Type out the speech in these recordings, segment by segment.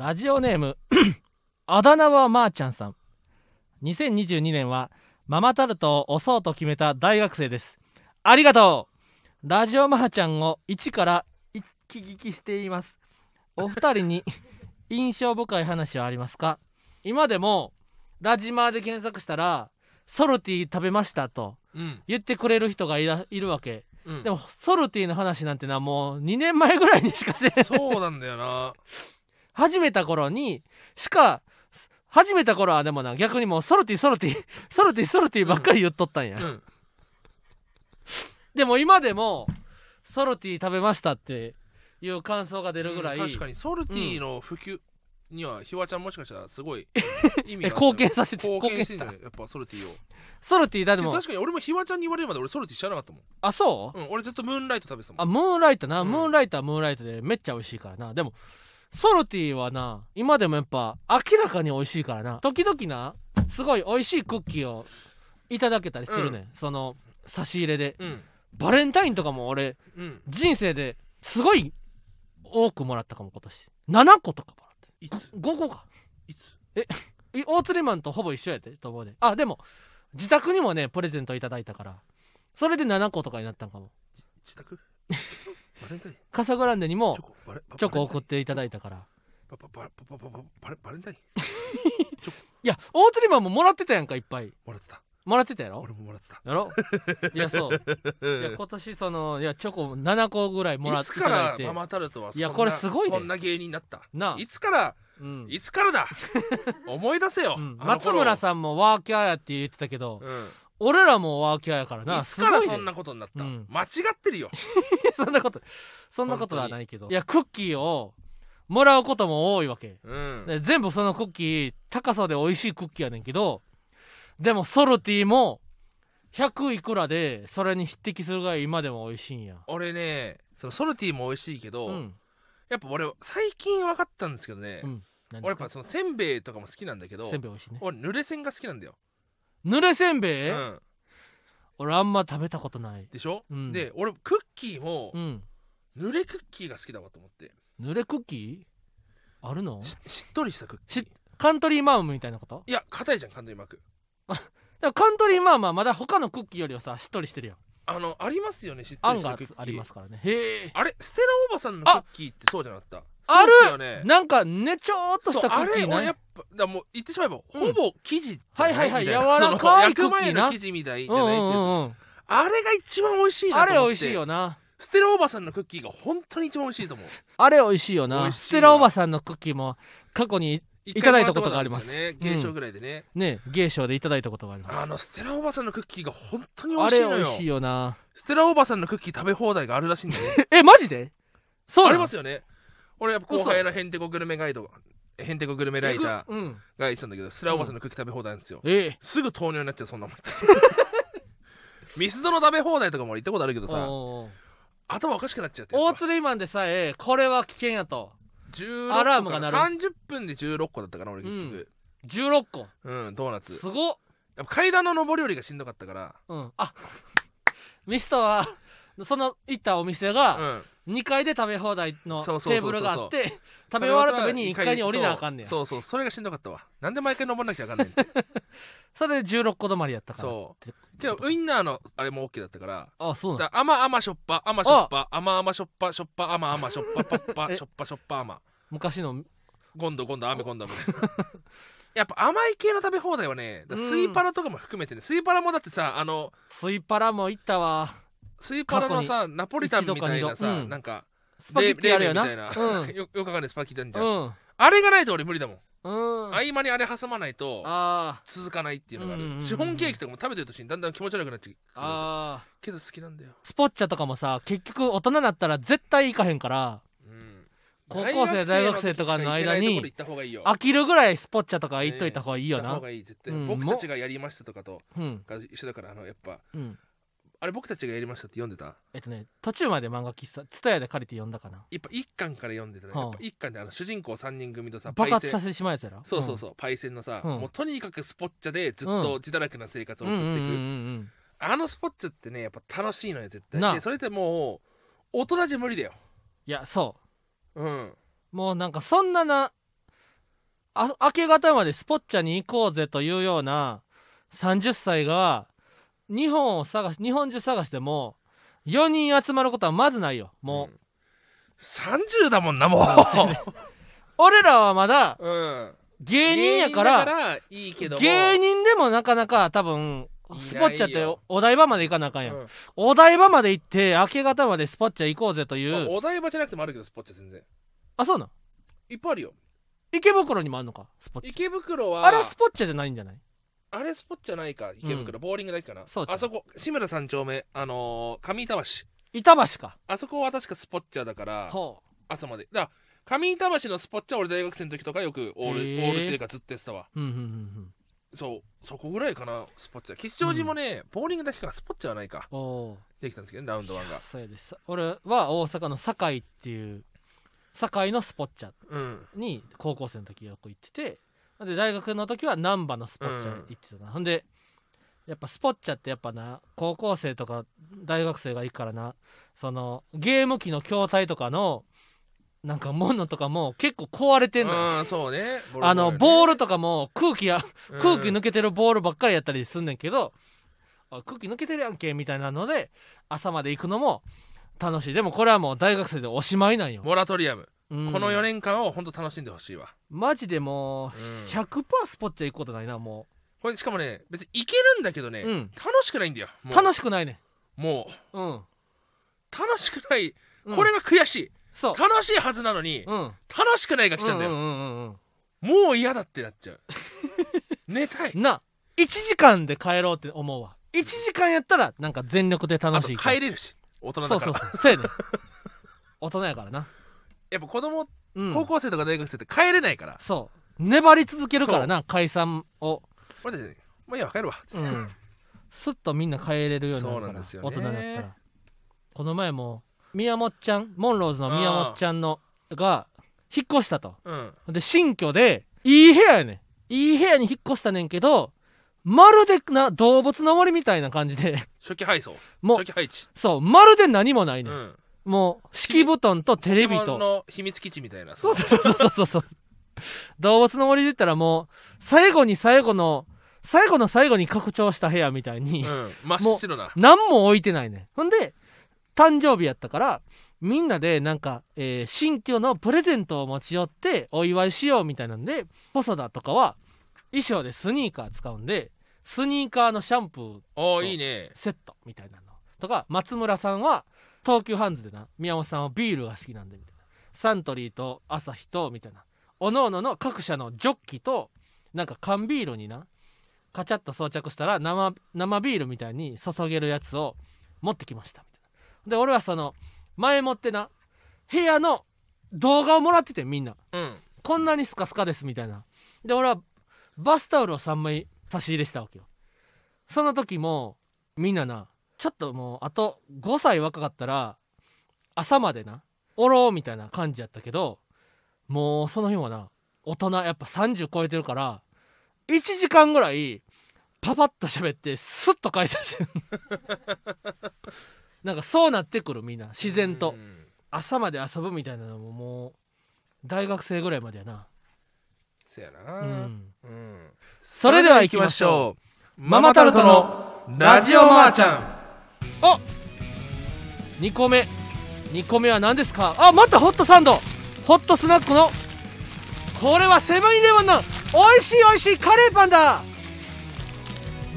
ラジオネーム あだ名はまーちゃんさん。2022年はママタルトを押そうと決めた大学生です。ありがとう。ラジオまーちゃんを一から一気聞きしています。お二人に 印象深い話はありますか？今でもラジマーで検索したらソルティ食べましたとうん。言ってくれる人がいるわけ。うん。でもソルティの話なんてのはもう2年前ぐらいにしかせん。そうなんだよな始めた頃にしか始めた頃はでもな逆にもうソルティソルティソルティソルティばっかり言っとったんや、うん。でも今でもソルティ食べましたっていう感想が出るぐらい、うん確かに。ソルティの普及にはひわちゃんもしかしたらすごい 意味えが貢献させて貢献してん貢だよやっぱソルティを。ソルティだでも確かに俺もひわちゃんに言われるまで俺ソルティ知らなかったもん。あそう、うん俺ずっとムーンライト食べてたもん。あムーンライトな、うん。ムーンライトはムーンライトでめっちゃ美味しいからな。でもソルティはな今でもやっぱ明らかに美味しいからな。時々なすごい美味しいクッキーをいただけたりするね、ん、その差し入れで。うん。バレンタインとかも俺うん。人生ですごい多くもらったかも今年。7個とかもらっていつ？5個か。いつ？い大釣りマンとほぼ一緒やでと思うで。あでも自宅にもねプレゼントいただいたから。それで7個とかになったんかも。自宅？カサグラン。デにもチョコ送っていただいたから。バレンタイン。いやオートリマンももらってたやんかいっぱい。もらってた。もらってたやろ？俺ももらってた。やろ？いやそう。いや 今年そのいやチョコ7個ぐらいもらっていただいて。いつからママタルトはいやこれすごいね。そんな芸人になった。なあ。いつから、いつからだ？思い出せよ、松村さんもワーキャーやって言ってたけど、俺らもワーキャーやからないつからそんなことになった？うん。間違ってるよ。そんなことそんなことはないけどいやクッキーをもらうことも多いわけ。うん。で全部そのクッキー高さで美味しいクッキーやねんけどでもソルティも100いくらでそれに匹敵するぐらい今でも美味しいんや。俺ねそのソルティも美味しいけど、うん。やっぱ俺最近分かったんですけどね、うん何俺やっぱそのせんべいとかも好きなんだけどせんべい美味しいね俺濡れせんが好きなんだよ、濡れせんべい、うん、俺あんま食べたことない。でしょ、うん。で俺クッキーもうん。濡れクッキーが好きだわと思って。濡れクッキー？あるの？ししっとりしたクッキー。しカントリーマームみたいなこと？いや硬いじゃんカントリーマーク。だからカントリーマームはまだ他のクッキーよりはさしっとりしてるやん。あのありますよねしっとりしたクッキー。ありますからね。へえ。あれステラおばさんのクッキーってそうじゃなかった？ある。ね。なんかねちょーっとしたクッキーなやっぱだもう言ってしまえば、うん。ほぼ生地はいはいはい柔らかいクッキーな。生地みたいじゃうんないあれが一番美味しいなあれ美味しいよなステラおばさんのクッキーが本当に一番美味しいと思う。あれ美味しいよな。ステラおばさんのクッキーも過去にいただいたことがあります。ね芸商ぐらいでね、ね芸賞でいただいたことがあります。あのステラおばさんのクッキーが本当に美あ味しいのよ。れ美味しいよな。ステラおばさんのクッキー食べ放題があるらしいんだよね。えマジで？そうありますよね俺やっぱ後輩のヘンテコグルメガイドヘンテコグルメライターうん。が言ってたんだけどステラおばさんのクッキー食べ放題なんですよ、ええ。すぐ糖尿になっちゃうそんなもん。ミスドの食べ放題とかも俺行ったことあるけどさ頭おかしくなっちゃって大釣りマンでさえこれは危険やと。16アラームが鳴る。30分で16個だったかな俺結局。16個。うん、ドーナツ。すごっ。やっぱ階段の上り下りがしんどかったから。うん。あミストはその行ったお店うがん2階で食べ放題のテーブルがあって食べ終わるために1階に降りなあかんねや。そう。そうそれがしんどかったわ。なんで毎回登んなきゃあかんねん それで16個止まりやったから。そう。ってけどウインナーのあれも OK だったから。あそうなん。だ甘甘しょっぱ甘しょっぱ。甘甘しょっぱしょっぱ甘甘しょっぱパッパ え。しょっぱしょっぱ甘。昔の。ゴンドゴンド雨ゴンドみたいなやっぱ甘い系の食べ放題はねスイパラとかも含めてね。スイパラもだってさあのスイパラも行ったわスイパラのさナポリタンみたいなさうん。なんかスパゲッティあるよな冷麺みたいな、うん。よよくわかんないスパゲッティなんじゃん、うん。あれがないと俺無理だもん、うん。合間にあれ挟まないとあ続かないっていうのがある、うんうんシフォンケーキとかも食べてる途中にだんだん気持ち悪くなってくる。ああけど好きなんだよ、スポッチャとかもさ結局大人になったら絶対行かへんから。うん。高校生大学生とかの間に飽きるぐらいスポッチャとか行っといた方がいいよな。行った方がいい。絶対、うん。僕たちがやりましたとかとうんが一緒だからあのやっぱうんあれ僕たちがやりましたって読んでた？えっとね途中まで漫画喫茶ツタヤで借りて読んだかな。やっぱ一巻から読んでたね、はあやっぱ一巻であの主人公3人組とさ爆発パイセン。させてしまうやつやろ？そうそうそう、パイセンのさ、うん。もうとにかくスポッチャでずっと自堕落な生活を送っていく、うんうんうんうんあのスポッチャってねやっぱ楽しいのよ絶対。でそれってもう大人じゃ無理だよ。いやそう。ん。うもうなんかそんななあ明け方までスポッチャに行こうぜというような30歳が日本を探し日本中探しても4人集まることはまずないよ。もう、ん。30だもんなもう。俺らはまだうん。芸人やからいいけども。芸人でもなかなか多分スポッチャってお台場まで行かなあかんやん、うん。お台場まで行って明け方までスポッチャ行こうぜという。まあお台場じゃなくてもあるけどスポッチャ全然。あそうなんいっぱいあるよ。池袋にもあんのか？スポッチ池袋ャは。あれはスポッチャじゃないんじゃない？あれスポッチャないか池袋、ボーリングだけかな。そうあそこ志村三丁目。あのー上板橋。板橋か。あそこは確かスポッチャだからほ朝まで。だから上板橋のスポッチャ俺大学生の時とかよくオール、オールっていうかずっとやってたわ。ううんうんうん。そう。そこぐらいかなスポッチャ吉祥寺もね、ボーリングだけかスポッチャはないか。できたんですけどねラウンドワンが。そうやで。す俺は大阪の堺っていう堺のスポッチャうん。に高校生の時よく行っててで大学の時は難波のスポッチャに行ってたな、ほんでやっぱスポッチャってやっぱな高校生とか大学生が行くからなそのゲーム機の筐体とかのなんかものとかも結構壊れてんのよ。うんそうね。あのボールルとかも空気や空気抜けてるボールばっかりやったりすんねんけど、あ空気抜けてるやんけみたいなので朝まで行くのも楽しい。でもこれはもう大学生でおしまいなんよ、モラトリアム、うん。この4年間を本当楽しんでほしいわ。マジでもううん。100%スポッチャ行くことないなもこれしかもね別にいけるんだけどね、う、うん、楽しくないんだよもう。楽しくないね。もう。うん、楽しくない、うん。これが悔しい。そう。楽しいはずなのに、うん。楽しくないが来ちゃうんだよ、うんうんうんもう嫌だってなっちゃう。寝たい。うんな1時間で帰ろうって思うわ。1時間やったらなんか全力であと楽しいから帰れるし大人そうだから。そうそう。そうやね。大人やからな、やっぱ子供、うん、高校生とか大学生って帰れないから。そう。粘り続けるからな解散を。俺たちもういいや帰るわ。つってうん。すっとみんな帰れるようになるそうなんですよね。大人だったら。この前も宮本ちゃんモンローズの宮本ちゃんのが引っ越したと。うん。で新居でいい部屋やねん。いい部屋に引っ越したねんけどまるでな動物の森みたいな感じで。初期配送。もう初期配置。そうまるで何もないね、うんんもう敷布団とテレビと。の秘密基地みたいなそうそうそうそうそう。そう動物の森で言ったらもう最後に最後の最後の最後に拡張した部屋みたいに、うん。真っ白な。何も置いてないね。ほんで誕生日やったからみんなでなんか、えー新居のプレゼントを持ち寄ってお祝いしようみたいなんで細田とかは衣装でスニーカー使うんでスニーカーのシャンプーおおいいね。セットみたいなのとか松村さんは東急ハンズでな宮本さんはビールが好きなんでみたいな。サントリーとアサヒとみたいな。おのおのの各社のジョッキとなんか缶ビールになカチャッと装着したら生生ビールみたいに注げるやつを持ってきましたみたいな。で俺はその前もってな部屋の動画をもらっててみんな。うん。こんなにスカスカですみたいな。で俺はバスタオルを3枚差し入れしたわけよ。その時もみんななちょっともうあと5歳若かったら朝までなおろうみたいな感じやったけどもうその日はな大人やっぱ30超えてるから1時間ぐらいパパッと喋ってスッと解散してる。なんかそうなってくるみんな。自然と。うん。朝まで遊ぶみたいなのももう大学生ぐらいまでやな。せやな。うん。うん。それでは行きましょう。ママタルトのラジオマーちゃんあ2個目。2個目は何ですか？あまたホットサンド。ホットスナックの。これはセブンイレブンの。美味しい美味しい。カレーパンだ。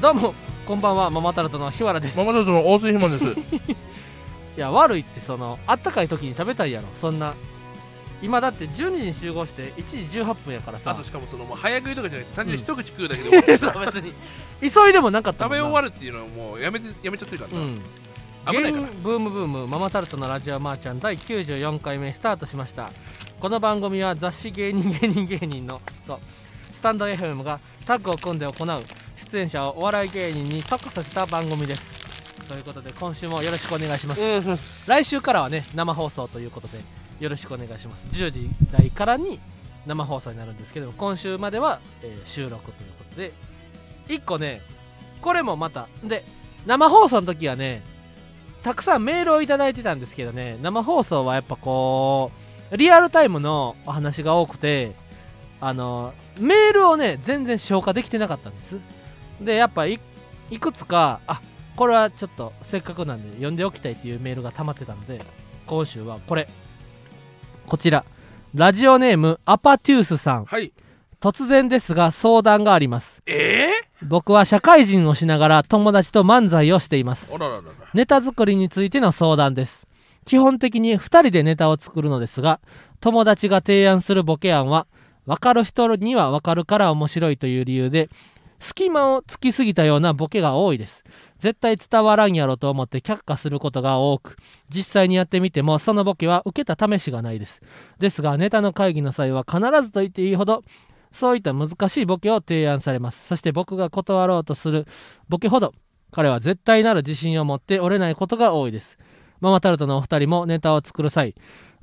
どうもこんばんは。ママタルトの日原です。ママタルトの大津ひまです。いや悪いってそのあったかい時に食べたいやろ。そんな今だって12時に集合して1時18分やからさ。あとしかもそのもう早食いとかじゃなくて単純に一口食うだけで終わって そうさ別に。急いでもなかった食べ終るわるっていうのはもうやめてやめちゃってるからな、うん。危ないから。ブームブームママタルトのラジオマーちゃん第94回目スタートしました。この番組は雑誌芸人芸人芸人のとスタンド FM がタッグを組んで行う出演者をお笑い芸人に特化させた番組です。ということで今週もよろしくお願いします、うん。来週からはね生放送ということでよろしくお願いします。10時台からに生放送になるんですけど今週までは、えー収録ということで。1個ねこれもまたで生放送の時はねたくさんメールをいただいてたんですけどね生放送はやっぱこうリアルタイムのお話が多くてあのメールをね全然消化できてなかったんです。でやっぱいいくつかあこれはちょっとせっかくなんで読んでおきたいっていうメールが溜まってたので今週はこれ。こちら。ラジオネームアパテュースさん。はい。突然ですが相談があります。え僕は社会人をしながら友達と漫才をしています。らららら。ネタ作りについての相談です。基本的に2人でネタを作るのですが友達が提案するボケ案は分かる人には分かるから面白いという理由で隙間を突きすぎたようなボケが多いです絶対伝わらんやろと思って却下することが多く実際にやってみてもそのボケは受けた試しがないです。ですがネタの会議の際は必ずと言っていいほどそういった難しいボケを提案されます。そして僕が断ろうとするボケほど彼は絶対なる自信を持って折れないことが多いです。ママタルトのお二人もネタを作る際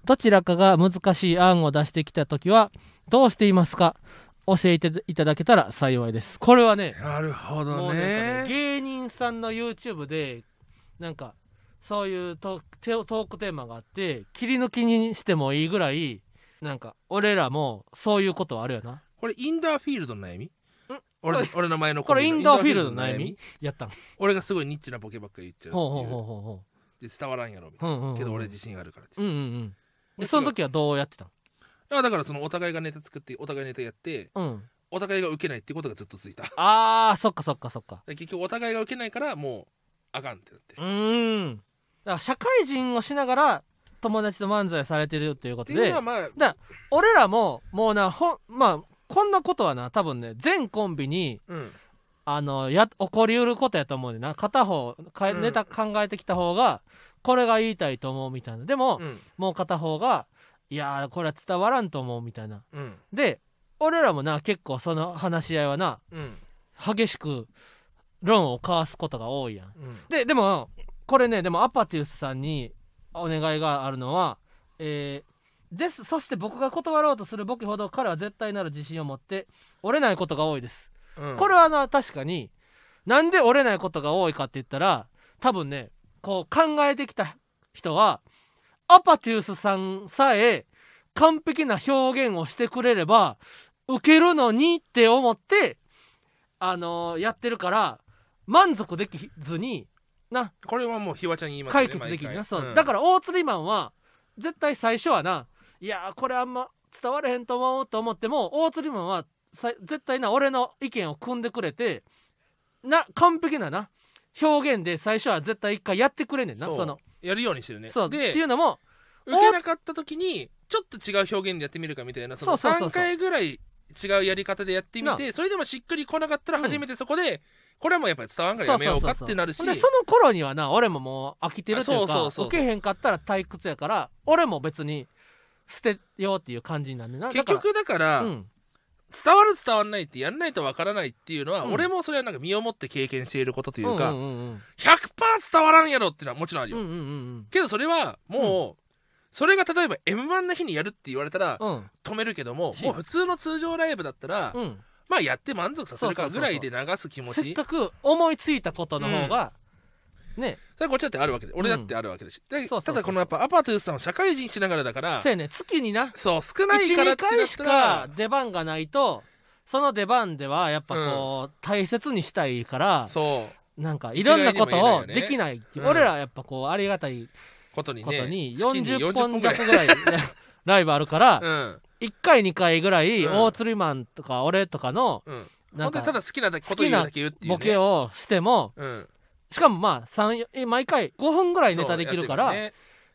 どちらかが難しい案を出してきた時はどうしていますか？教えていただけたら幸いです。これはねなるほもどうねね芸人さんの YouTube でなんかそういうトークテトークテーマがあって切り抜きにしてもいいぐらいなんか俺らもそういうことはあるよな。これインダーフィールドの悩み？ん？俺俺の前のこれインダーフィールドのイ悩み？やったん。俺がすごいニッチなボケばっかり言っちゃうってほうほうほうほうほで伝わらんやろみたいな。ううんうんうん。けど俺自信あるからってうんうんうん。でその時はどうやってたん？いやだからそのお互いがネタ作ってお互いネタやってうん。お互いが受けないっていうことがずっと続いた。あーそっかそっかそっか。で結局お互いが受けないからもうあかんってなって。うーん。だから社会人をしながら友達と漫才されてるっていうこっていうのとではまあ俺らももうなほんまあこんなことはな多分ね全コンビにうん。あのや起こりうることやと思うねんな。片方かうん。ネタ考えてきた方がこれが言いたいと思うみたいな。でも、うん。もう片方がいやーこれは伝わらんと思うみたいな。うん。で俺らもな結構その話し合いはなうん。激しく論を交わすことが多いやん。うん。ででもこれねでもアパティウスさんにお願いがあるのはえーですそして僕が断ろうとするボケほど彼は絶対なる自信を持って折れないことが多いです。うん。これはな確かになんで折れないことが多いかって言ったら多分ねこう考えてきた人はアパティウスさんさえ完璧な表現をしてくれれば受けるのにって思ってあのーやってるから満足できずにな。これはもうひわちゃん言いますよね解決できるな、そう、ん。だから大釣りマンは絶対最初はないやーこれあんま伝われへんと思うと思っても大釣りマンはさ絶対な俺の意見を組んでくれてな完璧なな表現で最初は絶対一回やってくれんねんなそのやるようにしてるね。そう。ってでいうのも受けなかった時にちょっと違う表現でやってみるかみたいなそのそうそうそう。そう3回ぐらい違うやり方でやってみてそれでもしっくりこなかったら初めてそこで、これはもうやっぱり伝わんからやめようかってなるし。ほんでその頃にはな俺ももう飽きてるというそうそうそうそう。受けへんかったら退屈やから俺も別に捨てようっていう感じになんねんな。結局だから、うん伝わる伝わんないってやんないとわからないっていうのは、うん。俺もそれはなんか身をもって経験していることというか、うんうんうん100%伝わらんやろっていうのはもちろんあるよ、うんうんうんけどそれはもう、それが例えば m 1の日にやるって言われたら止めるけども、しもう普通の通常ライブだったら、うん。まあやって満足させるかぐらいで流す気持ち。せっかく思いついたことの方が、ね。それこっちだってあるわけで俺だってあるわけだし、でそうそうそう。ただこのやっぱアパトゥースさんは社会人しながらだからそうやね。月にな。そう少ないから12ってなっ回したらか出番がないとその出番ではやっぱこう、大切にしたいからそう。なんかいろんなことをできないっていう。うん俺らはやっぱこうありがたいことにね。ことに。月40本弱ぐらい ライブあるから、うん。1回2回ぐらいうん。大釣りマンとか俺とかのうん。なんかほんでただ好きなこと言うだけ言うっていう、ね、ボケをしてもうんしかもまあ3え毎回5分ぐらいネタできるから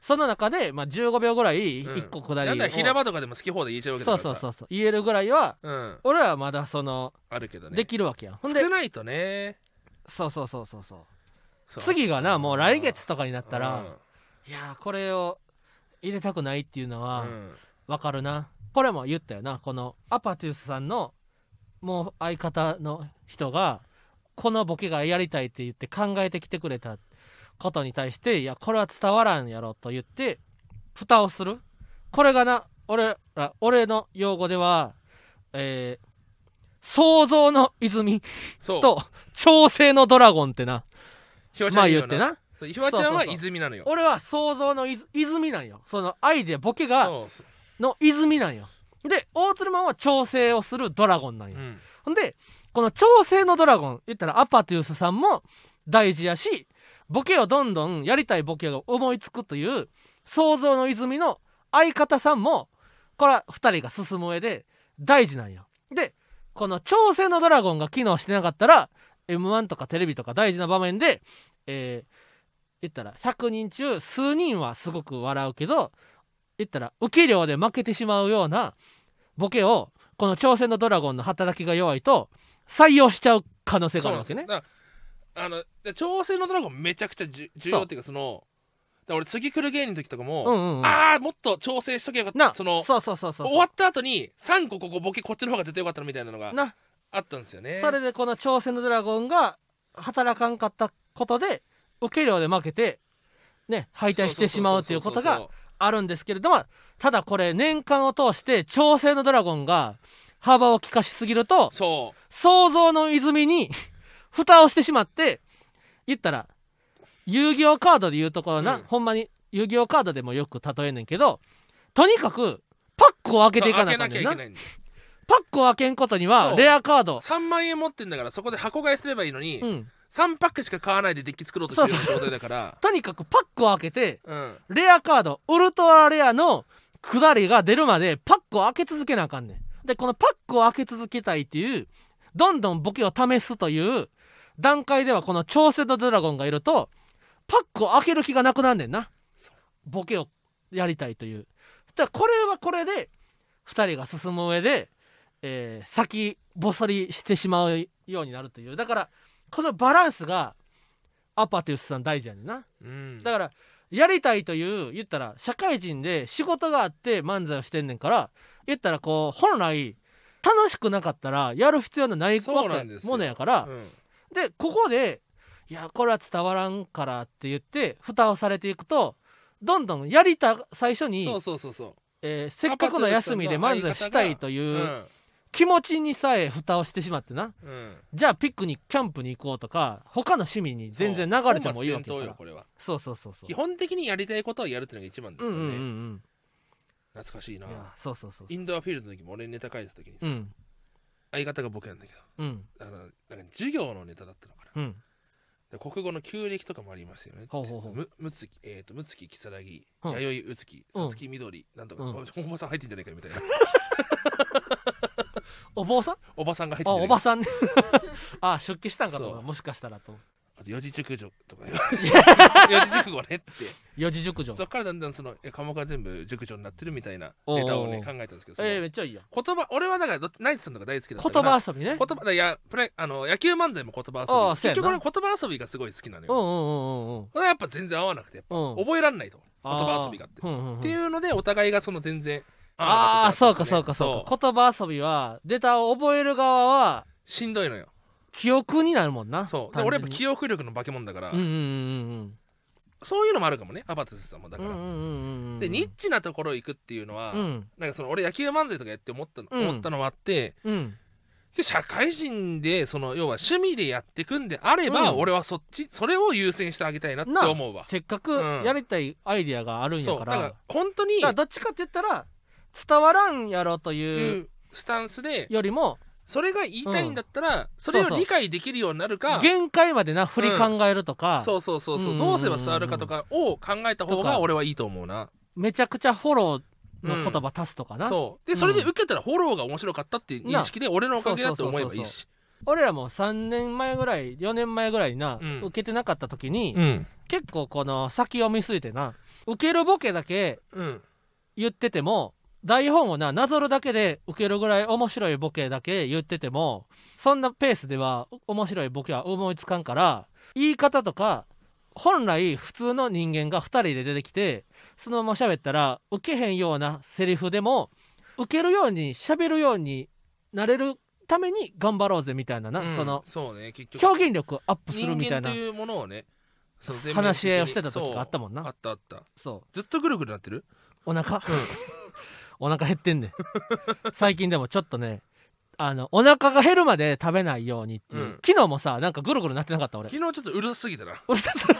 その中でまあ15秒ぐらいうん。1個下りをるねなんだら平場とかでも好き放題言えちゃうわけだからさ。そうそうそうそう。言えるぐらいはうん。俺らはまだそのあるけどね。できるわけやん。ほんで少ないとね。そうそうそうそうそう。そう。次がなもう来月とかになったらうん。いやーこれを入れたくないっていうのはうん。わかるな。これも言ったよな。このアパティウスさんのもう相方の人がこのボケがやりたいって言って考えてきてくれたことに対していやこれは伝わらんやろと言って蓋をする。これがな俺ら俺の用語ではえー想像の泉と調整のドラゴンってな。まあ言ってな。ひわちゃんは泉なのよ。俺は想像の泉泉なんよ。そのアイデアボケがの泉なんよ。で大鶴マンは調整をするドラゴンなんよ、うん。ほんでこの調整のドラゴン言ったらアパティウスさんも大事やしボケをどんどんやりたいボケが思いつくという想像の泉の相方さんもこれは2人が進む上で大事なんよ。でこの調整のドラゴンが機能してなかったら m 1とかテレビとか大事な場面でえー言ったら100人中数人はすごく笑うけど言ったら受け量で負けてしまうようなボケをこの挑戦のドラゴンの働きが弱いと採用しちゃう可能性があるわけね。あので調整のドラゴンめちゃくちゃ重要っていうかその俺次来る芸人の時とかも、うんうんうん。ああもっと調整しとけばよかなったそのそうそうそうそう。終わった後に3個ここボケこっちの方が絶対よかったのみたいなのがな。あったんですよね。それでこの挑戦のドラゴンが働かんかったことで受け量で負けてね敗退してしまうということがあるんですけれどもただこれ年間を通して調整のドラゴンが幅を利かしすぎるとそう。創造の泉に 蓋をしてしまって言ったら遊戯王カードで言うところな、うん。ほんまに遊戯王カードでもよく例えんねんけどとにかくパックを開けていかなあかんねんな。開けなきゃいけないんだ。よパックを開けんことにはそう。レアカード。3万円持ってんだからそこで箱買いすればいいのに、うん。3パックしか買わないでデッキ作ろうとしてる状態だから。とにかくパックを開けてうん。レアカードウルトラレアの下りが出るまでパックを開け続けなあかんねんでこのパックを開け続けたいっていうどんどんボケを試すという段階ではこの挑戦のドラゴンがいるとパックを開ける気がなくなんねんな。ボケをやりたいという。だこれはこれで2人が進む上で、えー先細りしてしまうようになるという。だからこのバランスがアパティウスさん大事やねんな。うん。だからやりたいという言ったら社会人で仕事があって漫才をしてんねんから言ったらこう本来楽しくなかったらやる必要のないわけものやから。うんでここでいやこれは伝わらんからって言って蓋をされていくとどんどんやりた最初にそうそうそうそえーせっかくの休みで漫才したいとういううん気持ちにさえ蓋をしてしまってな。うん。じゃあピクニックキャンプに行こうとか他の趣味に全然流れてもいいわけだから。そうそうそうそう。基本的にやりたいことをやるっていうのが一番ですからね、うんうんうん懐かしいな。そうそうそうインドアフィールドの時も俺ネタ書いてた時にさ、うん。相方が僕なんだけどうん。あのなんか授業のネタだったのかな。うん。で国語の旧暦とかもありますよね。ほうほうほう。むむつきえっ、とむつききさらぎうん。弥生うつきうん。さつきみどりなんとか、うん。おおばさん入ってんじゃないかみたいな。お坊さん？おばさんが入ってあんじゃないか。おばさんね。あ出家したんかと思そうう。もしかしたらとあと四字熟女とか 四字熟語ねって。四字熟女。そっからだんだんそのえ科目が全部熟女になってるみたいなネタをね考えたんですけどえー、めっちゃいいや言葉俺はだからどナイツさんとか大好きだった言から。葉遊びね。言葉だいやプレあの野球漫才も言葉遊び。結局俺言葉遊びがすごい好きなのよ。うんうんうんうんそれはやっぱ全然合わなくて覚えらんないと。言葉遊びがって、うんうんうん。っていうのでお互いがその全然ああそうかそうかそうか。言葉遊びはネタを覚える側はしんどいのよ記憶になるもんなそう。俺やっぱ記憶力の化け物だから、うんうんうんそういうのもあるかもねアバタスさんもだから、うんうんうんうんうんでニッチなところ行くっていうのは、うん。なんかその俺野球漫才とかやって思ったの,、うん。思ったのもあってうん。社会人でその要は趣味でやってくんであれば、うん。俺はそっちそれを優先してあげたいなってな思うわ。せっかくうん。やりたいアイディアがあるんやから。そう。だから本当にどっちかって言ったら伝わらんやろというスタンスでよりもそれが言いたいんだったら、それを理解できるようになるか限界までな振り考えるとか、そうそうそうそう,、うん。どうすれば伝わるかとかを考えた方とか。が俺はいいと思うな。めちゃくちゃフォローの言葉足すとかな、そう。でそれで受けたらフォローが面白かったっていう認識で俺のおかげだと思えばいいし。俺らも3年前ぐらい4年前ぐらいにな、うん。受けてなかった時に、うん。結構この先を見据えてな受けるボケだけうん。言ってても台本をななぞるだけで受けるぐらい面白いボケだけ言っててもそんなペースでは面白いボケは思いつかんから言い方とか本来普通の人間が2人で出てきてそのまま喋ったら受けへんようなセリフでも受けるように喋るようになれるために頑張ろうぜみたいなな、うんそのそうね結局。表現力アップする人みたいな。間というものをね話し合いをしてた時があったもんな。あったあった。そう。ずっとぐるぐるなってる？お腹？お腹減ってんねん。最近でもちょっとねあのお腹が減るまで食べないようにっていう、うん。昨日もさなんかぐるぐるなってなかった俺。昨日ちょっとうるさすぎたな。うるさす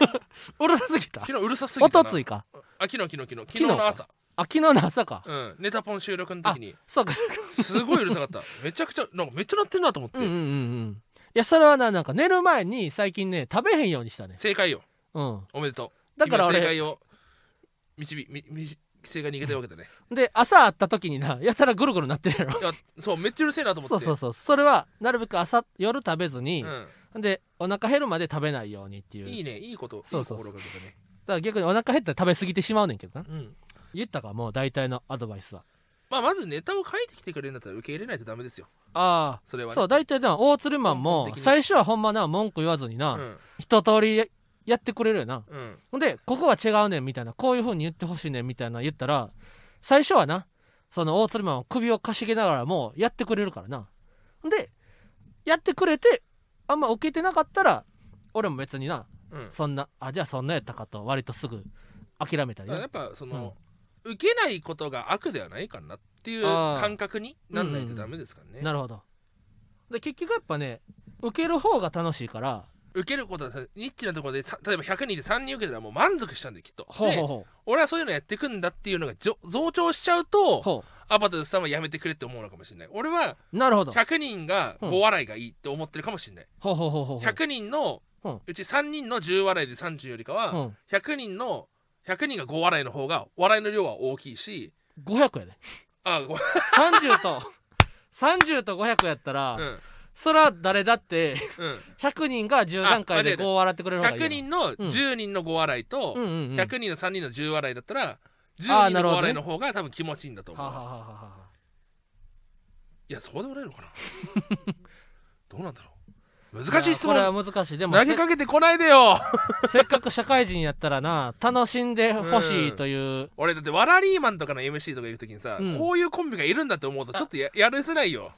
うるさすぎた？昨日うるさすぎたな。おとついか？あ昨日昨日昨日昨日の朝。昨日の朝か？うん。ネタポン収録の時に。そうかそうか。すごいうるさかった。めちゃくちゃなんかめっちゃ鳴ってんなと思って、うんうんうんうん。いやそれはななんか寝る前に最近ね食べへんようにしたね。正解よ。うん。おめでとう。だから俺今正解を導みみ正解にいけたわけだね。で朝会った時になやたらぐるぐるなってるやろ。いやそうめっちゃうるせえなと思って。そうそうそう。それはなるべく朝夜食べずに、うでお腹減るまで食べないようにっていう。ん、いいね。いいことそうそうそう。いい心がけてね。だから逆にお腹減ったら食べ過ぎてしまうねんけどな。うん。言ったかもう大体のアドバイスは。まあまずネタを書いてきてくれるんだったら受け入れないとダメですよ。ああ。それはね。そう大体な大鶴マン根も最初はほんまな文句言わずにな、うん。一通りややってくれるよな。うん。ほんでここは違うねんみたいな。こういう風に言ってほしいねんみたいな言ったら最初はなその大鶴マンは首をかしげながらもやってくれるからな。ほんでやってくれてあんま受けてなかったら俺も別になうん。そんなあじゃあそんなやったかと割とすぐ諦めたりな。やっぱその、受けないことが悪ではないかなっていう感覚になんないとダメですからね、なるほど。で結局やっぱね受ける方が楽しいから受けることはさニッチなところでさ例えば100人で3人受けたらもう満足したんできっと。でほうほう。ほ俺はそういうのやってくんだっていうのが増長しちゃううとほアバターさんはやめてくれって思うのかもしれない。俺はうなるほど。100人が5笑いがいいって思ってるかもしれない、ほうほうほうほうほう。100人のうち3人の10笑いで30よりかは、うん。100人の100人が5笑いの方が笑いの量は大きいし500やで。あご30と30と500やったら、うんそら誰だってうん。100人が10段階であ間違えた。5笑ってくれる方がいいよ100人の10人の5笑いと、うんうんうん。100人の3人の10笑いだったらあ10ー人の5なるほどね。笑いの方が多分気持ちいいんだと思う、はあはあはあはあ。いやそうでもないのかな。どうなんだろう難しい質やこれ問は難しい。でも投げかけてこないでよ。せ っかく社会人やったらな楽しんでほしいという、俺だってワラリーマンとかの MC とか行く時にさ、うん。こういうコンビがいるんだって思うとちょっとややりづらいよ。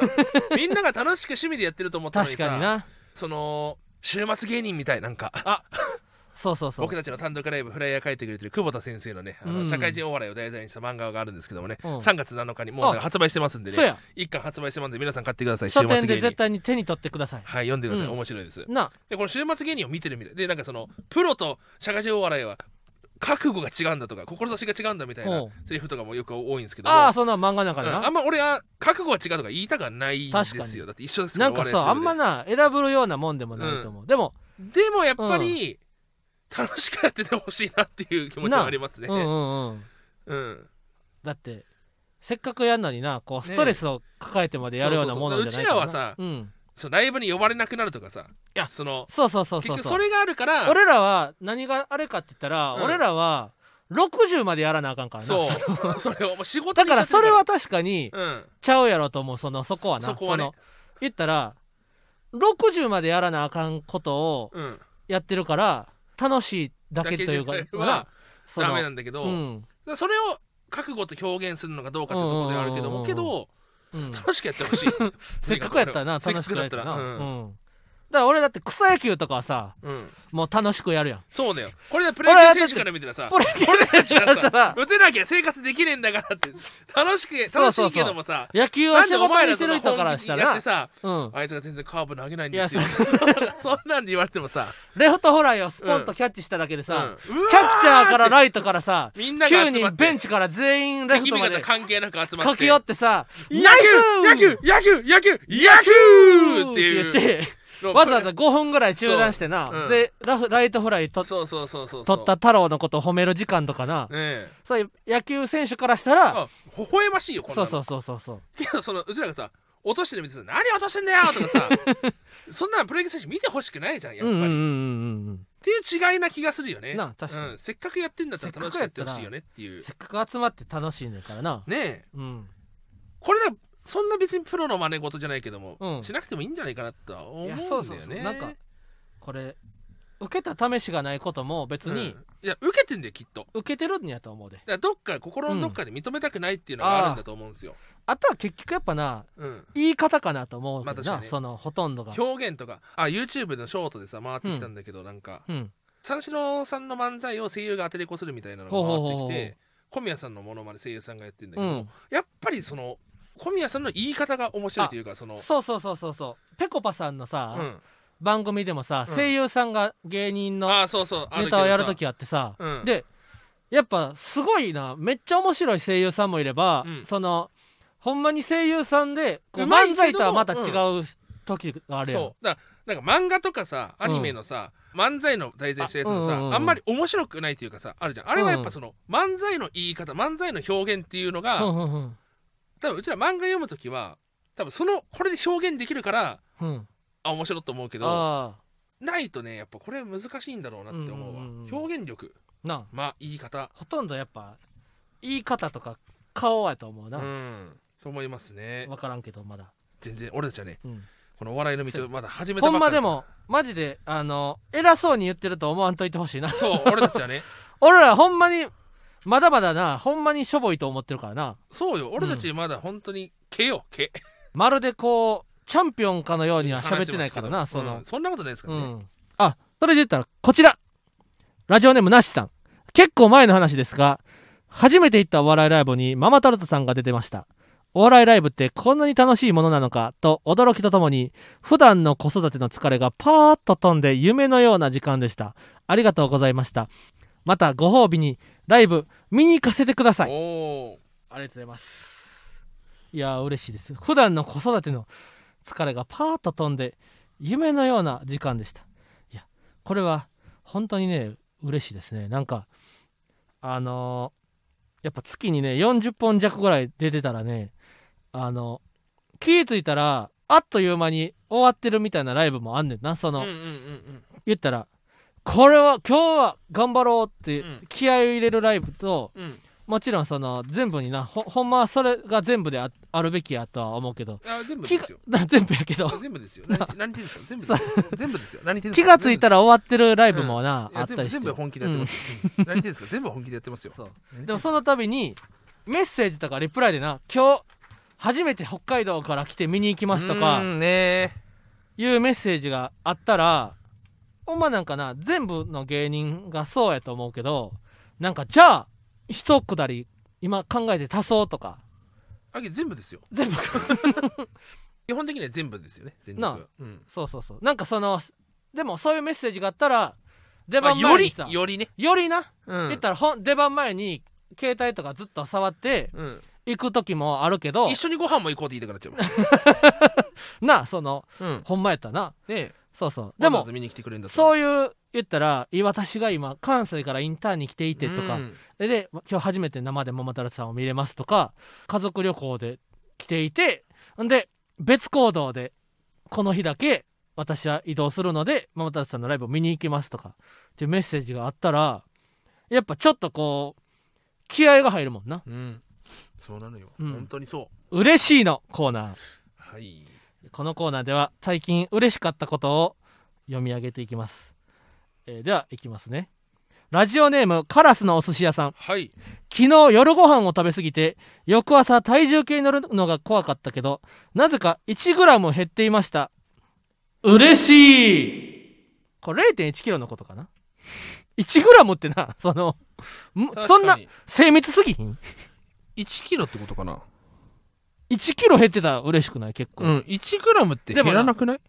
みんなが楽しく趣味でやってると思ったのにさ確かにな。その週末芸人みたいなんか そうそうそう。僕たちの単独ライブフライヤー書いてくれてる久保田先生のねあの、うん。社会人お笑いを題材にした漫画があるんですけどもね、うん。3月7日にもう発売してますんでね。そうや。一巻発売してますんで皆さん買ってください。書店で週末芸人。絶対に手に取ってください。はい読んでください、うん。面白いです。なでこの週末芸人を見てるみたい。でなんかそのプロと社会人お笑いは覚悟が違うんだとか志が違うんだみたいなおう。セリフとかもよく多いんですけどああそんな漫画の中でな、うん。あんま俺は覚悟が違うとか言いたくはないんです確かに。よだって一緒で。すなんかさあんまなな選ぶようなもんでもないと思う、でもでもやっぱり、楽しくやっててほしいなっていう気持ちはありますね。うんうんうん。うん。だってせっかくやんのになこうストレスを抱えてまでやるようなものじゃないそうちらはさうん、そうライブに呼ばれなくなるとかさやそのそうそうそうそう。そう結局それがあるから俺らは何があれかって言ったら、うん俺らは60までやらなあかんからな。そう。それを仕事だから。それは確かにうん。ちゃうやろと思うそのそこはな。そそこはね。の言ったら60までやらなあかんことをうん。やってるから楽しいだけというかはダメなんだけど、うん。それを覚悟と表現するのかどうかってところではあるけどもけどうん楽しくやってほしいせっかくやったらな楽しくやったたらううんんだから俺だって草野球とかはさうん。もう楽しくやるやん。そうだよ。これでプロ野球選手から見たらさ俺たちはさしたら打てなきゃ生活できねえんだからって楽しく楽しいけどもさ野球は仕事にしてる人からしたら本気でやってさうん。あいつが全然カーブ投げないんいやそですよ そんなんで言われてもさレフトフライをスポンとキャッチしただけでさ、うん。うわキャッチャーからライトからさみんなが9人集まってベンチから全員レフ敵味トまで方関係なく集まって駆け寄ってさ野ナイス球野球野球野球野球って言ってのわざわざ5分ぐらい中断してな、そううん。でラフライトフライとそうそうそうそう取った太郎のことを褒める時間とかな。ねえ。そういう野球選手からしたらあ微笑ましいよこんなの。そうそうそうそうそう。けどそのうちらがさ落としてるみ何落としてんだよとかさ そんなのプロ野球選手見てほしくないじゃんやっぱり、うんうんうんうんっうん。ていう違いな気がするよね。なあ確かに。うん、せっかくやってんだったら楽しくやってほしいよねっていう。せっかく集まって楽しいねんからな。ねえ。うん。これだそんな別にプロの真似事じゃないけども、うん。しなくてもいいんじゃないかなとは思うんいだよね。やそうそうそう。なんかこれ受けた試しがないことも別にうん。いや受けてんだよきっと。受けてるんやと思うで、だからどっか心のどっかで認めたくないっていうのがあるんだと思うんですよ、あとは結局やっぱなうん、言い方かなと思うけどな、まあ確かにね。そのほとんどが。表現とか。あ YouTube のショートでさ回ってきたんだけど、なんかうん。三四郎さんの漫才を声優が当てれこするみたいなのが回ってきて小宮さんのものまで声優さんがやってるんだけど、うん。やっぱりその小宮さんの言い方が面白いというかその。そうそうそうそうそう。ぺこぱさんのさ、うん、番組でもさ、うん。声優さんが芸人のあそうそうあるけどさネタをやるときあってさ、うん。でやっぱすごいなめっちゃ面白い声優さんもいれば、うん。そのほんまに声優さんで漫才とはまた違う時があるやん、そう。だからなんか漫画とかさアニメのさ、漫才の題材したやつのさあ,、あうんうんうん。んまり面白くないっていうかさあるじゃん。あれはやっぱその、漫才の言い方漫才の表現っていうのが、うんうんうん多分うちら漫画読む時は多分そのこれで表現できるからうん。あ面白いと思うけどあないとねやっぱこれ難しいんだろうなって思うわ、うんうんうん表現力。あなあ。まあ言い方。ほとんどやっぱ言い方とか顔やと思うな、うん。と思いますね。分からんけどまだ、全然俺たちはねうん。このお笑いの道をまだ始めたばほっかり。んまでもマジであの偉そうに言ってると思わんといてほしいな。そう俺たちはね。俺らほんまにまだまだなほんまにしょぼいと思ってるからな。そうよ。俺たちまだ本当に毛よ毛。まるでこうチャンピオンかのようには喋ってないからなその。うんそんなことないですからね、うん。あそれで言ったらこちら。ラジオネームなしさん。結構前の話ですが初めて行ったお笑いライブにママタルトさんが出てました。お笑いライブってこんなに楽しいものなのかと驚きとともに普段の子育ての疲れがパーッと飛んで夢のような時間でした。ありがとうございました。またご褒美にライブ見に行かせてください。ありがとうございます。いやー嬉しいです。普段の子育ての疲れがパーッと飛んで夢のような時間でした。いやこれは本当にね嬉しいですね。なんかあのーやっぱ月にね40本弱ぐらい出てたらねあの気ぃ付いたらあっという間に終わってるみたいなライブもあんねんなその、うんうんうんうん。言ったらこれは今日は頑張ろうってうん。気合を入れるライブと、うん。もちろんその全部になほほんまはそれが全部でああるべきやとは思うけどあ全部ですよ。な全部やけど。あ全部ですよ。何何言ってんですか？全部ですよ。全部ですよ。何言ってんです気かがついたら終わってるライブもな、いやあったりして。全部本気でやってます。よ、うん。何言ってんですか？全部本気でやってますよ。でもその度にメッセージとかリプライでな今日初めて北海道から来て見に行きますとかいうメッセージがあったらほんまなんかな全部の芸人がそうやと思うけどなんかじゃあ一くだり今考えて足そうとか。あ全部ですよ。全部 基本的には全部ですよね全部うん。そうそうそう。なんかそのでもそういうメッセージがあったら出まあ、番より前にさ、よりね。よりな、うん。言ったらほん出番前に携帯とかずっと触ってうん。行く時もあるけど。一緒にご飯も行こうって言いたくなっちゃう なあそのうん。ほんまやったな。ねそうそう。でもそういう言ったらい私が今関西からインターンに来ていてとか、うん。で今日初めて生で桃太郎さんを見れますとか家族旅行で来ていてんで別行動でこの日だけ私は移動するので桃太郎さんのライブを見に行きますとかっていうメッセージがあったらやっぱちょっとこう気合が入るもんな。うん。そうなのよ、うん。本当にそう。嬉しいのコーナー。はいこのコーナーでは最近嬉しかったことを読み上げていきます、えーではいきますね。ラジオネームカラスのお寿司屋さん。はい。昨日夜ご飯を食べ過ぎて翌朝体重計に乗るのが怖かったけどなぜか 1g 減っていました。嬉しい。これ 0.1kg のことかな？1g ってなそのそんな精密すぎひん？1キロってことかな？1kg 減ってたら嬉しくない？結構、うん1グラムって減らなくない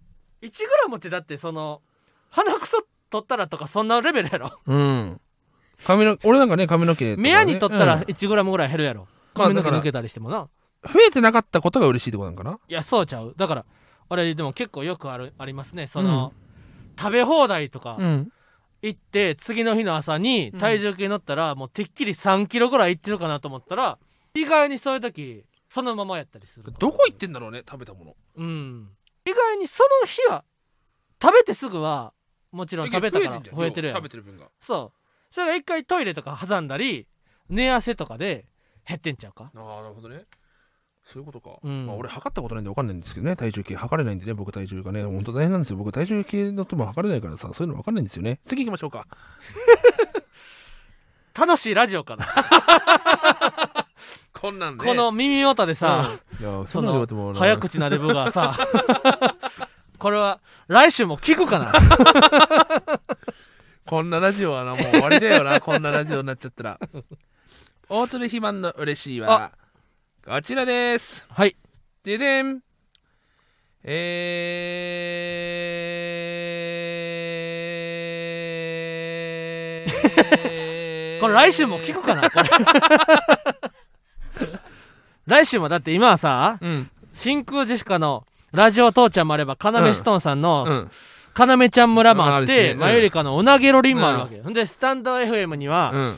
？1g ってだってその鼻くそ取ったらとかそんなレベルやろ。うん。髪の俺なんかね髪の毛目やに取ったらうん 1g ぐらい減るやろ。まあだから髪の毛抜けたりしてもな。増えてなかったことが嬉しいってことなんかな？いやそうちゃう。だから俺でも結構よくあるありますね。その、食べ放題とかうん。行って次の日の朝に体重計乗ったら、もうてっきり3キロぐらい行ってるかなと思ったら意外にそういう時そのままやったりするどこ行ってんだろうね食べたもの。うん。意外にその日は食べてすぐはもちろん食べたから増えてるやん。食べてる分が。そう。それが一回トイレとか挟んだり寝汗とかで減ってんちゃうか？ああなるほどね。そういうことか、うん。まあ、俺測ったことないんで分かんないんですけどね体重計。測れないんでね僕体重がね。本当大変なんですよ。僕体重計のとも測れないからさそういうの分かんないんですよね。次行きましょうか。楽しいラジオかな こんなんねこの耳元でさ、うん。その早口なデブがさこれは来週も聞くかな？こんなラジオはなもう終わりだよな。こんなラジオになっちゃったら。大鶴肥満の嬉しいはこちらです。はい。ででん。え これ来週も聞くかな？これ 来週もだって今はさうん。真空ジェシカのラジオ父ちゃんもあればカナメストーンさんの、うん。ちゃん村もあっあるて、しうん。マユリカのおなげろりんもあるわけよ、ん、でスタンド FM には、うん。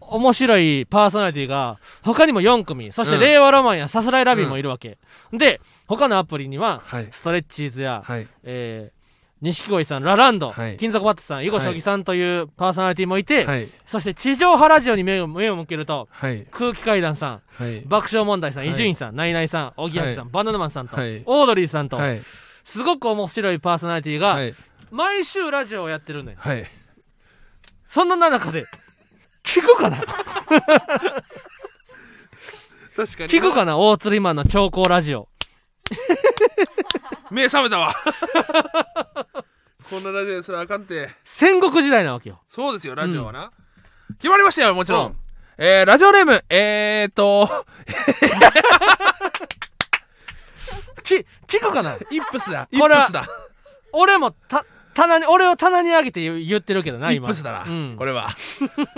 面白いパーソナリティが他にも4組そしてうん。令和ロマンやさすらいラビーもいるわけ、で他のアプリにははい。ストレッチーズや、はい。えー錦鯉さんラランド、はい。金属バットさん囲碁将棋さんというパーソナリティもいて、はい。そして地上波ラジオに目を目を向けるとはい。空気階段さんはい。爆笑問題さんはい。伊集院さんナイナイさんおぎさん、はい。バナナマンさんと、はい。オードリーさんと、はい。すごく面白いパーソナリティが、はい。毎週ラジオをやってるねんはい。そんな中で聞くかな？確かに聞くかな？大釣りマンの長考ラジオ 目覚めたわ。こんなラジオですらあかんて。戦国時代なわけよ。そうですよラジオはな、決まりましたよもちろん、うん。えー、ラジオネームえーっと き聞くかな？イップスだ。イップスだ。俺もた棚に俺を棚に上げて言ってるけどな今。イップスだな、うん。これは。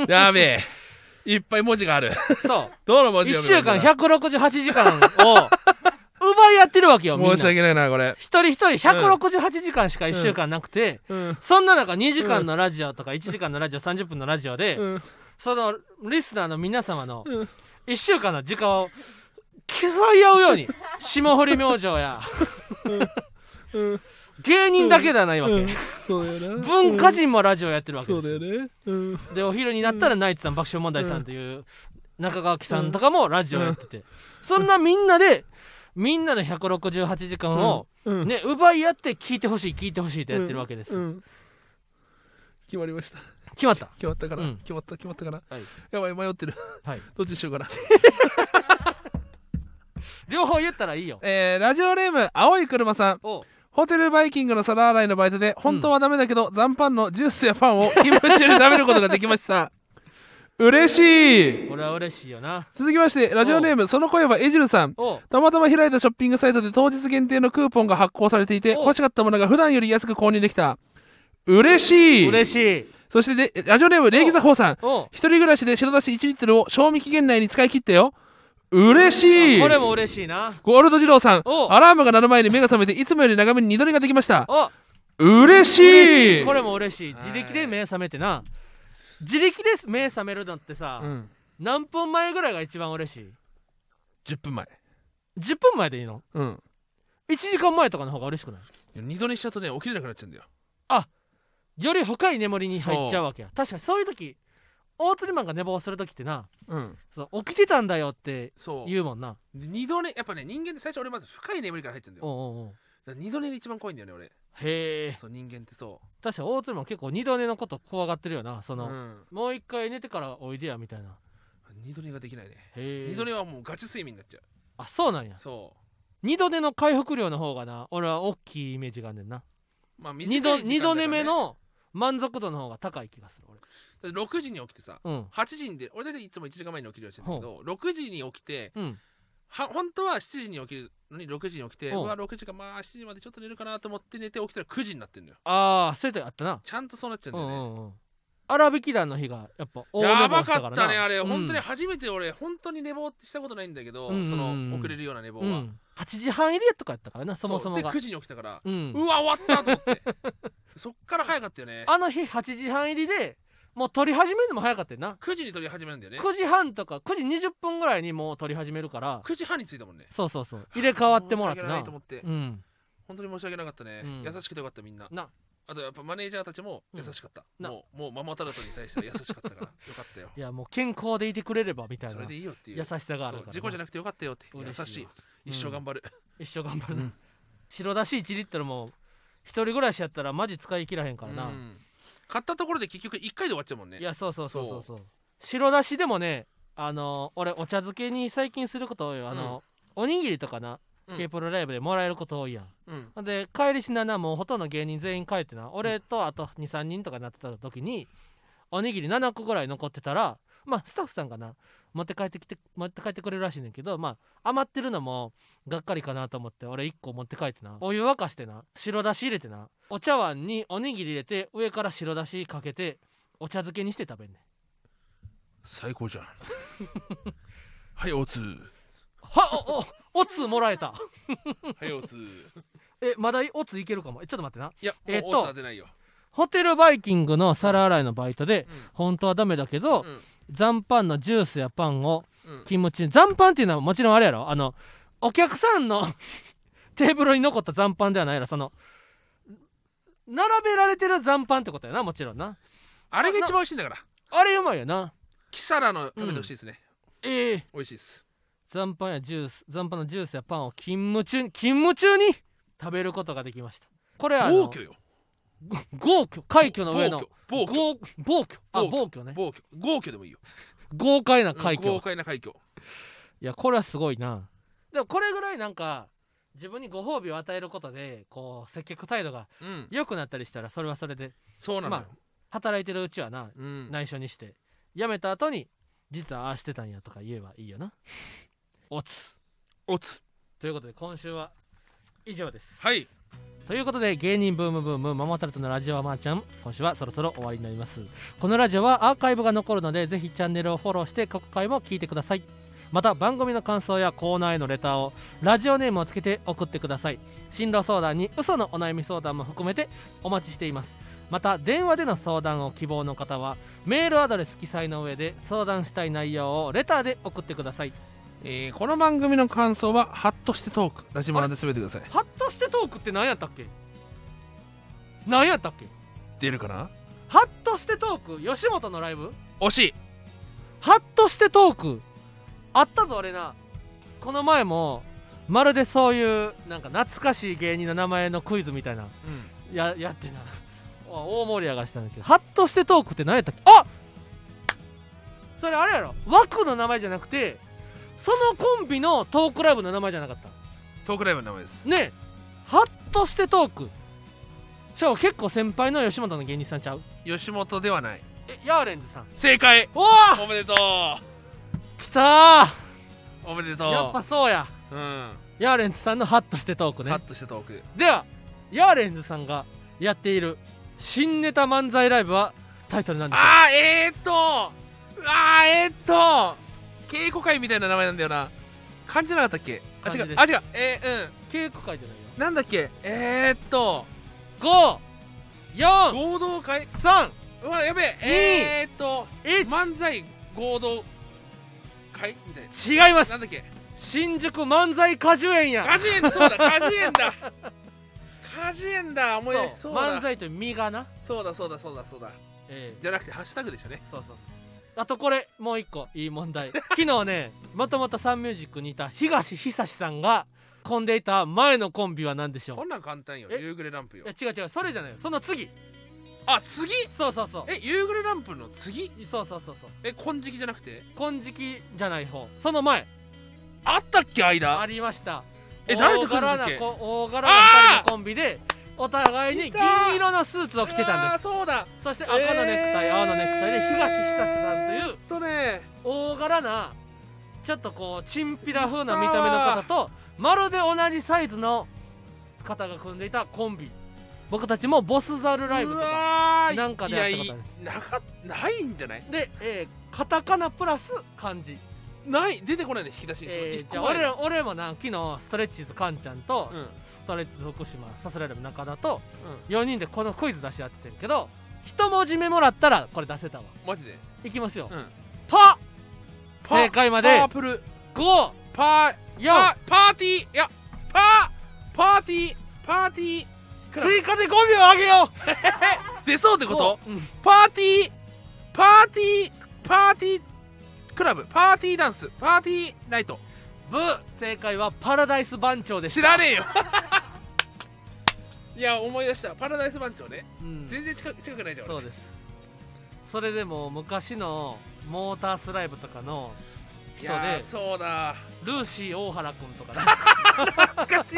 やべえ。いっぱい文字がある。そう。どの文字1週間読めばいいんだ168時間を奪い合ってるわけよみんな。申し訳ないなこれ、一人一人168時間しか1週間なくて、うん。そんな中2時間のラジオとか1時間のラジオ30分のラジオで、うん。そのリスナーの皆様のうん。1週間の時間を競い合うように 霜降り明星やうん。芸人だけではないわけ、うん。そうだよな。文化人もラジオやってるわけです。ようん、でお昼になったらナイツさん爆笑問題さんという中川家さんとかもラジオやってて、そんなみんなでみんなの168時間を、うん。ね奪い合って聞いてほしい聞いてほしいとやってるわけです、うん。決まりました。決まった？決まったかな、うん。決まった決まったかな？はい、やばい迷ってる。はい、どっちにしようかな？両方言ったらいいよ。えー、ラジオネーム青い車さん。ホテルバイキングの皿洗いのバイトで本当はダメだけど、残飯のジュースやパンを勤務中に食べることができました嬉しい。これは嬉しいよな。続きましてラジオネームその声はエジルさん。たまたま開いたショッピングサイトで当日限定のクーポンが発行されていてお欲しかったものが普段より安く購入できた。嬉しい。嬉しい。そしてでラジオネーム礼儀座法さん。一人暮らしで白だし1リットルを賞味期限内に使い切ったよ。嬉しい。これも嬉しいな。ゴールド二郎さん。おアラームが鳴る前に目が覚めていつもより長めに二度寝ができました。お嬉しい。これも嬉しいはい。自力で目覚めてな自力で目覚めるのってさ、うん。何分前ぐらいが一番嬉しい？10分前。10分前でいいの？うん。1時間前とかの方が嬉しくない？二度寝しちゃうとね起きれなくなっちゃうんだよ。より深い眠りに入っちゃうわけや。確かにそういう時大釣りマンが寝坊する時ってなうん。そう起きてたんだよってそう。言うもんな。で二度寝やっぱね人間って最初俺まず深い眠りから入っちゃうんだよ。おうおうおう二度寝が一番怖いんだよね俺。へえ。そう人間ってそ確かに大釣りマン結構二度寝のこと怖がってるよなそうの、ん。もう一回寝てからおいでやみたいな。二度寝ができないね。へえ。二度寝はもうガチ睡眠になっちゃう。あそうなんや。そ二度寝の回復量の方がな俺は大きいイメージがあんねんな。うまあ二度二度寝目のの満足度の方が高い気がする6時に起きてさ俺うん。8時にで俺大体いつも1時間前に起きるようにしてるんだけど6時に起きてうんは本当は7時に起きるのに6時に起きてうわ6時かまあ7時までちょっと寝るかなと思って寝て起きたら9時になってんのよ。ああそういう時あったな。ちゃんとそうなっちゃうんうだよね、んうんうん。荒引き団の日がやっぱ大寝やばからな。かったねあれ、うん本当に初めて俺本当に寝坊ってしたことないんだけど、うん。その遅れるような寝坊は、うん。8時半入りとかやったからなそもそもが。うで9時に起きたから、ううんわ終わったと思って。そっから早かったよね。あの日8時半入りでもう撮り始めるのも早かったよな。9時に撮り始めるんだよね。9時半とか9時20分ぐらいにもう撮り始めるから。9時半に着いたもんね。そうそうそう。入れ替わってもらってな。ないと思って、うん。本当に申し訳なかったね、うん。優しくてよかったみんな。な。あとやっぱマネージャーたちも優しかった、うんな。もうもうママタルトに対しては優しかったから。よかったよ。いやもう健康でいてくれればみたいそな優れでいいよっていう。しさがあるからそう事故じゃなくてよかったよって優嬉しい一生頑張る、一生頑張る。なうん。白だし1リットルも一人暮らしやったらマジ使い切らへんからな、うん買ったところで結局1回で終わっちゃうもんね。いやそうそうそうそうそう。白だしでもねあの俺お茶漬けに最近すること多いよ。あの、おにぎりとかな、うん。K プロライブでもらえること多いやん。うん。で帰りしななもうほとんど芸人全員帰ってな。俺とあと23人とかなってた時におにぎり7個ぐらい残ってたらまあスタッフさんがな持って帰ってきて持って帰ってくれるらしいねんけどまあ余ってるのもがっかりかなと思って俺1個持って帰ってな。お湯沸かしてな。白だし入れてな。お茶碗におにぎり入れて上から白だしかけてお茶漬けにして食べんねん。最高じゃん。はいおつはおおおつもらえた。はいおつ えまだおついけるかも。えちょっと待ってな。いやえっとおつは出ないよ。ホテルバイキングの皿洗いのバイトでうん。本当はダメだけど、うん残飯のジュースやパンをうん。勤務中に残飯っていうのはもちろんあれやろ？あのお客さんの テーブルに残った残飯ではないやろ？その並べられてる残飯ってことやなもちろんな。あれが一番美味しいんだから。あれうまいよな。キサラの食べてほしいですね、ええ。美味しいです。残飯やジュース残飯のジュースやパンを勤務中に勤務中に食べることができました。これは暴挙よ豪挙快挙の上の。暴挙暴挙豪暴挙あ暴挙ね。暴挙豪挙でもいいよ。豪快な快挙。豪快な快挙。いやこれはすごいな。でもこれぐらいなんか自分にご褒美を与えることでこう接客態度がうん。良くなったりしたらそれはそれで。そうなのよ、ま働いてるうちはなうん。内緒にして。辞めた後に実はああしてたんやとか言えばいいよな。おつ。おつ。ということで今週は以上です。はいということで芸人ブームブームママタルトのラジオはまーちゃん今週はそろそろ終わりになります。このラジオはアーカイブが残るのでぜひチャンネルをフォローして各回も聞いてください。また番組の感想やコーナーへのレターをラジオネームをつけて送ってください。進路相談に嘘のお悩み相談も含めてお待ちしています。また電話での相談を希望の方はメールアドレス記載の上で相談したい内容をレターで送ってください。えーこの番組の感想はハッとしてトーク。ラジマラで全てください。ハッとしてトークって何やったっけ？何やったっけ？出るかな？ハッとしてトーク？吉本のライブ？惜しい。ハッとしてトーク？あったぞ俺な。この前もまるでそういうなんか懐かしい芸人の名前のクイズみたいなうん。ややってな。あ大盛り上がりしたんだけど。ハッとしてトークって何やったっけ？あそれあれやろ。枠の名前じゃなくてそのコンビのトークライブの名前じゃなかった？トークライブの名前です。ねえ。ハッとしてトーク。しかも結構先輩の吉本の芸人さんちゃう？吉本ではない。えヤーレンズさん。正解。おおおめでと来たー。うおめでとう。やっぱそうや。うん。ヤーレンズさんのハッとしてトークね。ハッとしてトーク。ではヤーレンズさんがやっている新ネタ漫才ライブはタイトルなんでしょう？あーえー、っと。あーえー、っと稽古会みたいな名前なんだよな。漢字じゃなかったっけ？あ違う。あ違う。えー、うん。稽古会じゃないよ。なんだっけ？えー、っと。543合同会？うわやべえ。えー、っと1漫才合同会みたいな。違います。なんだっけ？新宿漫才果樹園や。果樹園そうだ。果樹園だ。果樹園だ思い出。そう。そうだ。漫才という実がな、そうだそうだそうだそうだ。ええ。じゃなくてハッシュタグでしたね。そうそうそうあとこれもう一個いい問題。昨日ねもともとサンミュージックにいた東久志さんが混んでいた前のコンビは何でしょう？こんなん簡単よ。え？夕暮れランプよ。いや違う違うそれじゃないよ。その次。あ次？そうそうそう。え夕暮れランプの次？そうそうそうそう。え金色じゃなくて？金色じゃない方。その前。あったっけ間？ありました。え誰と組んだっけ？大柄なこ大柄な2人のコンビでお互いに銀色のスーツを着てたんです。そうだ。そして赤のネクタイ、えー。青のネクタイで東久志さんというとね大柄なちょっとこうチンピラ風な見た目の方とまるで同じサイズの方が組んでいたコンビ。僕たちもボスザルライブとうかなんかでやったことあいるんですなかないんじゃない？で、えーカタカナプラス漢字、ない出てこないね引き出しに、えーじゃあ俺ら俺もな昨日ストレッチーズカンちゃんと、うん。ストレッチーズ福島さすらいラブ中田とう4人でこのクイズ出し合っててんけど一文字目もらったらこれ出せたわ。んマジで？いきますよ、うん。パパ正解まで。パープル。5パー。4パパーティー。いやパー。パーティー。パーティー。追加で5秒あげよ 出そうってうこと？うん。パーティー。パーティー。パーティークラブパーティーダンスパーティーナイト。ブー正解はパラダイス番長でした。知らねえよ。いや思い出した。パラダイス番長ね。うん。全然近く近くないじゃん俺そうです。それでも昔のモータースライブとかの人いやーでそうだ。ルーシー大原君とかね。懐かしい。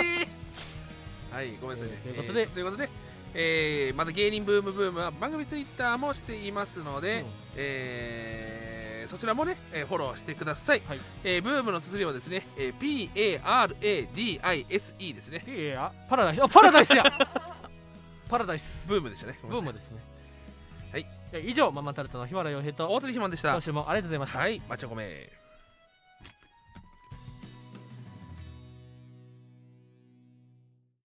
はいごめんなさいね、えーということで。えーということでえーまた芸人ブームブームは番組ツイッターもしていますので、うん。えーそちらもね、えーフォローしてください、はい。えーブームの綴りはですね、えー PARADISE ですね。パラダイス。あパラダイスや。パラダイス。ブームでしたね。ブームですね。以上ママタルトの日原洋平と大鳥ひまんでした。今週もありがとうございました。はい。マチョコメ